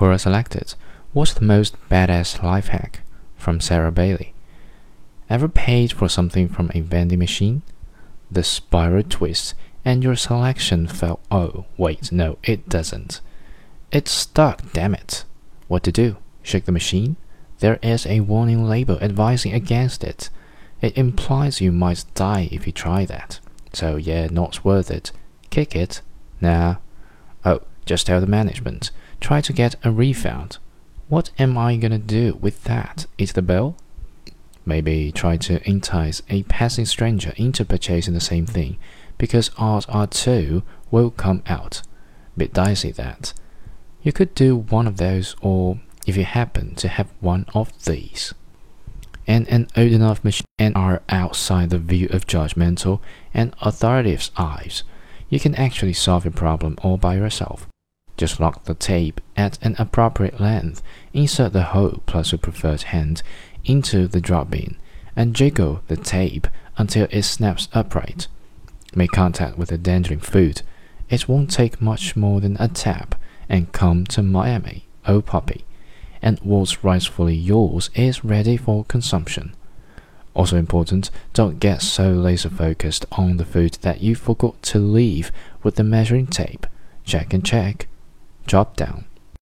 Quora selected. What's the most badass life hack? From Sarah Bailey. Ever paid for something from a vending machine? The spiral twists and your selection fell. Oh, wait, no, it doesn't. It's stuck, damn it. What to do? Shake the machine? There is a warning label advising against it. It implies you might die if you try that. So, yeah, not worth it. Kick it? Nah. Oh, just tell the management. Try to get a refund. What am I gonna do with that? Eat the bill? Maybe try to entice a passing stranger into purchasing the same thing, because odds are two will come out. Bit dicey that. You could do one of those, or if you happen to have one of these. And an old enough machine and are outside the view of judgmental and authoritative eyes, you can actually solve your problem all by yourself. Just lock the tape at an appropriate length, insert the whole plus your preferred hand into the drop bin, and jiggle the tape until it snaps upright. Make contact with the dangling food. It won't take much more than a tap, and come to Miami, oh puppy. And what's rightfully yours is ready for consumption. Also important, don't get so laser focused on the food that you forgot to leave with the measuring tape. Check and check. Drop down.